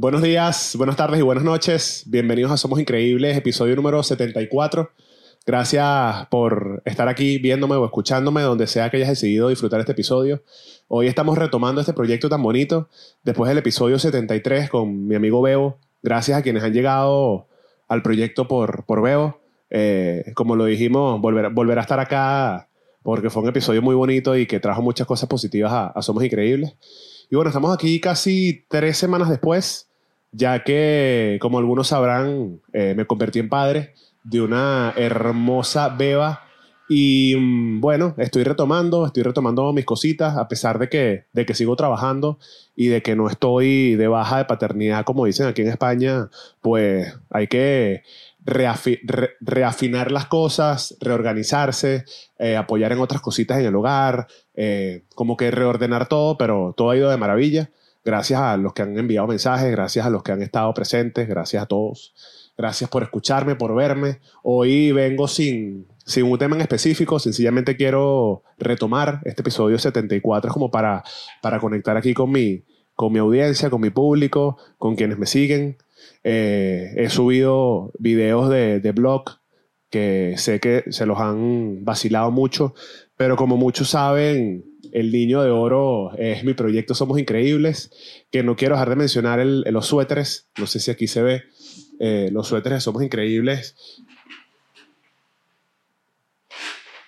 Buenos días, buenas tardes y buenas noches. Bienvenidos a Somos Increíbles, episodio número 74. Gracias por estar aquí viéndome o escuchándome donde sea que hayas decidido disfrutar este episodio. Hoy estamos retomando este proyecto tan bonito después del episodio 73 con mi amigo Bebo. Gracias a quienes han llegado al proyecto por, por Bebo. Eh, como lo dijimos, volver, volver a estar acá porque fue un episodio muy bonito y que trajo muchas cosas positivas a, a Somos Increíbles. Y bueno, estamos aquí casi tres semanas después, ya que, como algunos sabrán, eh, me convertí en padre de una hermosa beba. Y mm, bueno, estoy retomando, estoy retomando mis cositas, a pesar de que, de que sigo trabajando y de que no estoy de baja de paternidad, como dicen aquí en España, pues hay que reafi- re- reafinar las cosas, reorganizarse, eh, apoyar en otras cositas en el hogar, eh, como que reordenar todo, pero todo ha ido de maravilla. Gracias a los que han enviado mensajes, gracias a los que han estado presentes, gracias a todos. Gracias por escucharme, por verme. Hoy vengo sin, sin un tema en específico, sencillamente quiero retomar este episodio 74 como para, para conectar aquí con mi, con mi audiencia, con mi público, con quienes me siguen. Eh, he subido videos de, de blog que sé que se los han vacilado mucho, pero como muchos saben, el Niño de Oro es mi proyecto Somos Increíbles, que no quiero dejar de mencionar el, los suéteres, no sé si aquí se ve, eh, los suéteres de Somos Increíbles.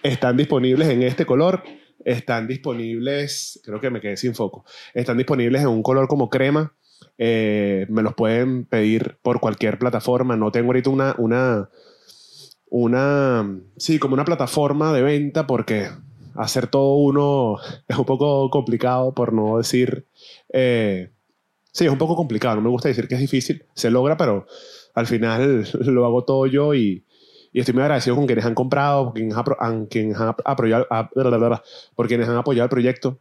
Están disponibles en este color, están disponibles, creo que me quedé sin foco, están disponibles en un color como crema, eh, me los pueden pedir por cualquier plataforma, no tengo ahorita una, una, una, sí, como una plataforma de venta porque hacer todo uno es un poco complicado, por no decir, eh, sí, es un poco complicado, no me gusta decir que es difícil, se logra, pero al final lo hago todo yo y, y estoy muy agradecido con quienes han comprado, por quienes han, quienes han apoyado, por quienes han apoyado el proyecto.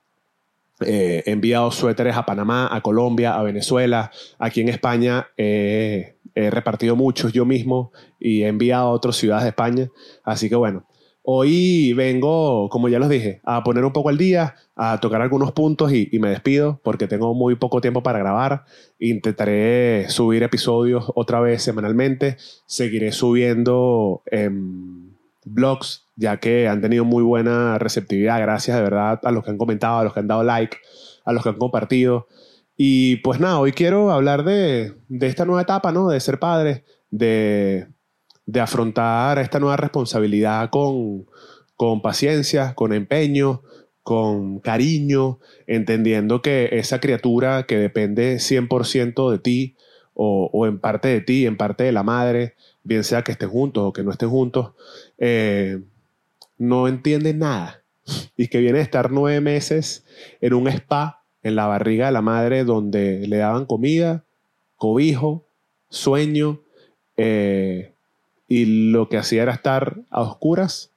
Eh, he enviado suéteres a Panamá, a Colombia, a Venezuela. Aquí en España eh, he repartido muchos yo mismo y he enviado a otras ciudades de España. Así que bueno, hoy vengo, como ya los dije, a poner un poco al día, a tocar algunos puntos y, me despido porque tengo muy poco tiempo para grabar. Intentaré subir episodios otra vez semanalmente. Seguiré subiendo em, blogs, ya que han tenido muy buena receptividad. Gracias de verdad a los que han comentado, a los que han dado like, a los que han compartido. Y pues nada, hoy quiero hablar de esta nueva etapa, ¿no? De ser padre, de, de afrontar esta nueva responsabilidad con, con paciencia, con empeño, con cariño, entendiendo que esa criatura que depende 100% de ti o, o en parte de ti, en parte de la madre, bien sea que estén juntos o que no estén juntos, eh, no entiende nada. Y que viene a estar nueve meses en un spa en la barriga de la madre donde le daban comida, cobijo, sueño eh, y lo que hacía era estar a oscuras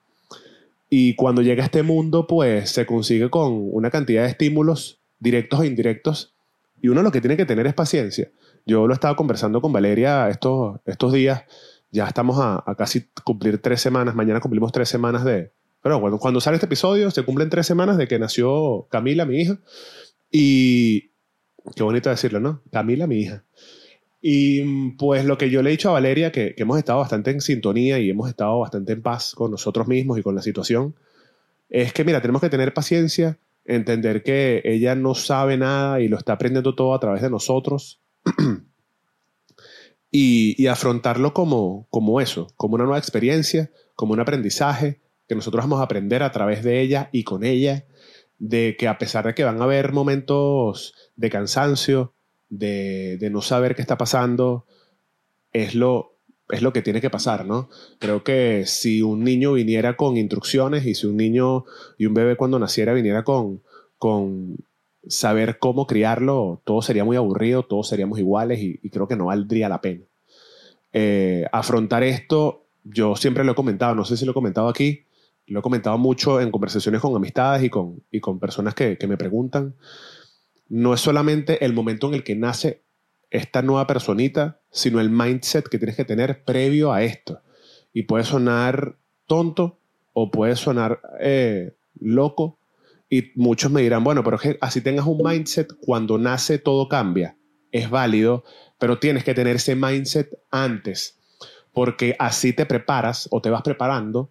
y cuando llega a este mundo pues se consigue con una cantidad de estímulos directos e indirectos y uno lo que tiene que tener es paciencia. Yo lo estaba conversando con Valeria estos, estos días ya estamos a, a casi cumplir tres semanas. Mañana cumplimos tres semanas de. Pero cuando, cuando sale este episodio, se cumplen tres semanas de que nació Camila, mi hija. Y. Qué bonito decirlo, ¿no? Camila, mi hija. Y mm, pues lo que yo le he dicho a Valeria, que, hemos estado bastante en sintonía y hemos estado bastante en paz con nosotros mismos y con la situación, es que, mira, tenemos que tener paciencia, entender que ella no sabe nada y lo está aprendiendo todo a través de nosotros y, y afrontarlo como, como eso, como una nueva experiencia, como un aprendizaje que nosotros vamos a aprender a través de ella y con ella, de que a pesar de que van a haber momentos de cansancio, de, no saber qué está pasando, es lo, es lo que tiene que pasar, ¿no? Creo que si un niño viniera con instrucciones y si un niño y un bebé cuando naciera viniera con, con saber cómo criarlo, todo sería muy aburrido, todos seríamos iguales y, y creo que no valdría la pena. Eh, afrontar esto, yo siempre lo he comentado, no sé si lo he comentado aquí, lo he comentado mucho en conversaciones con amistades y con, y con personas que, que me preguntan. No es solamente el momento en el que nace esta nueva personita, sino el mindset que tienes que tener previo a esto. Y puede sonar tonto o puede sonar eh, loco. Y muchos me dirán, bueno, pero que así tengas un mindset, cuando nace todo cambia. es válido, pero tienes que tener ese mindset antes, porque así te preparas o te vas preparando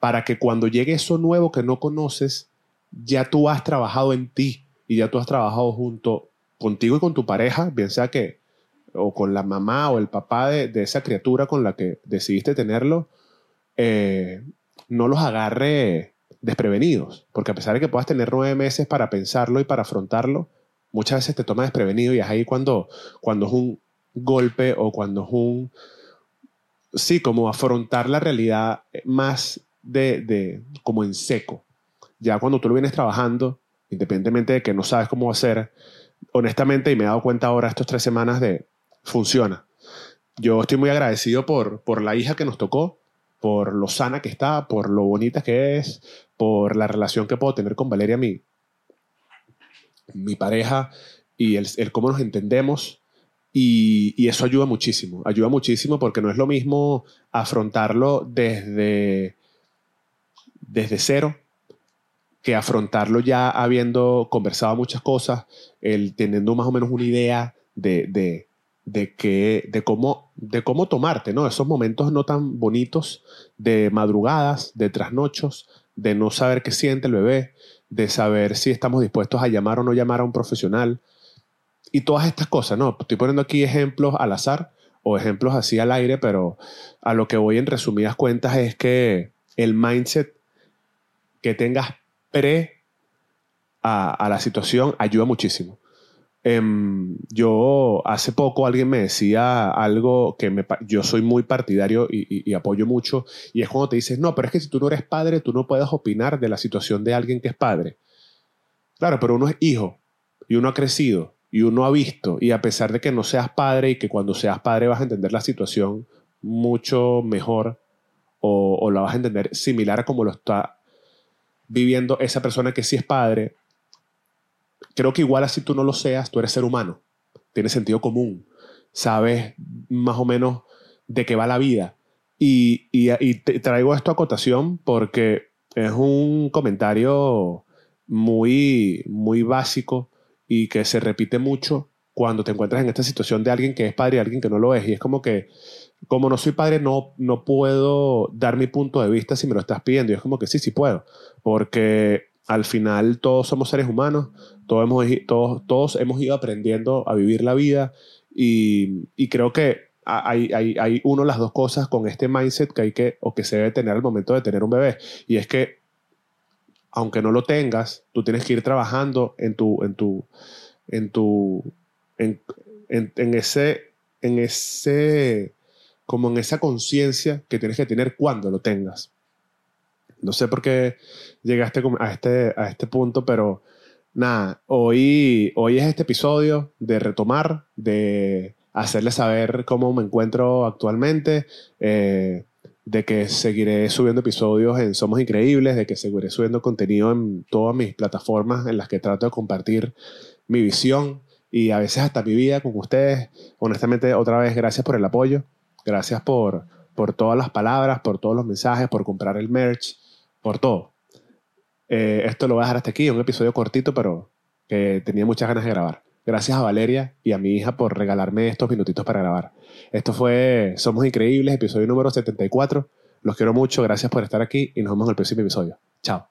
para que cuando llegue eso nuevo que no conoces, ya tú has trabajado en ti y ya tú has trabajado junto contigo y con tu pareja, bien sea que o con la mamá o el papá de, esa criatura con la que decidiste tenerlo, eh, no los agarre desprevenidos, porque a pesar de que puedas tener nueve meses para pensarlo y para afrontarlo, muchas veces te toma desprevenido y es ahí cuando, cuando es un golpe o cuando es un, sí, como afrontar la realidad más de, de como en seco. Ya cuando tú lo vienes trabajando, independientemente de que no sabes cómo hacer, honestamente, y me he dado cuenta ahora estas tres semanas de, funciona. Yo estoy muy agradecido por, por la hija que nos tocó, por lo sana que está, por lo bonita que es, por la relación que puedo tener con Valeria, mi, mi pareja, y el, el cómo nos entendemos. Y, y, eso ayuda muchísimo, ayuda muchísimo porque no es lo mismo afrontarlo desde, desde cero que afrontarlo ya habiendo conversado muchas cosas, el teniendo más o menos una idea de, de, de, que, de, cómo, de cómo tomarte, ¿no? Esos momentos no tan bonitos de madrugadas, de trasnochos, de no saber qué siente el bebé, de saber si estamos dispuestos a llamar o no llamar a un profesional. Y todas estas cosas, ¿no? Estoy poniendo aquí ejemplos al azar o ejemplos así al aire, pero a lo que voy en resumidas cuentas es que el mindset que tengas pre a, la situación ayuda muchísimo. Em, yo hace poco alguien me decía algo que me, yo soy muy partidario y, apoyo mucho, y es cuando te dices, no, pero es que si tú no eres padre, tú no puedes opinar de la situación de alguien que es padre. Claro, pero uno es hijo y uno ha crecido y uno ha visto, y a pesar de que no seas padre y que cuando seas padre vas a entender la situación mucho mejor o, o la vas a entender similar a como lo está viviendo esa persona que sí es padre, creo que igual así tú no lo seas, tú eres ser humano, tienes sentido común, sabes más o menos de qué va la vida. Y, y, te traigo esto a cotación porque es un comentario muy, muy básico y que se repite mucho cuando te encuentras en esta situación de alguien que es padre y alguien que no lo es. Y es como que, como no soy padre, no, no puedo dar mi punto de vista si me lo estás pidiendo. Y es como que sí, sí puedo. Porque al final todos somos seres humanos, todos hemos, todos, todos hemos ido aprendiendo a vivir la vida y, creo que hay, hay, hay, uno las dos cosas con este mindset que hay que o que se debe tener al momento de tener un bebé y es que aunque no lo tengas, tú tienes que ir trabajando en tu en tu en tu en, en ese en ese como en esa conciencia que tienes que tener cuando lo tengas. No sé por qué llegaste a este, a este punto, pero nada, hoy, hoy es este episodio de retomar, de hacerles saber cómo me encuentro actualmente, eh, de que seguiré subiendo episodios en Somos Increíbles, de que seguiré subiendo contenido en todas mis plataformas en las que trato de compartir mi visión y a veces hasta mi vida con ustedes. Honestamente, otra vez, gracias por el apoyo, gracias por, por todas las palabras, por todos los mensajes, por comprar el merch, por todo. Eh, esto lo voy a dejar hasta aquí, un episodio cortito, pero que tenía muchas ganas de grabar. Gracias a Valeria y a mi hija por regalarme estos minutitos para grabar. Esto fue Somos Increíbles, episodio número 74. Los quiero mucho, gracias por estar aquí y nos vemos en el próximo episodio. Chao.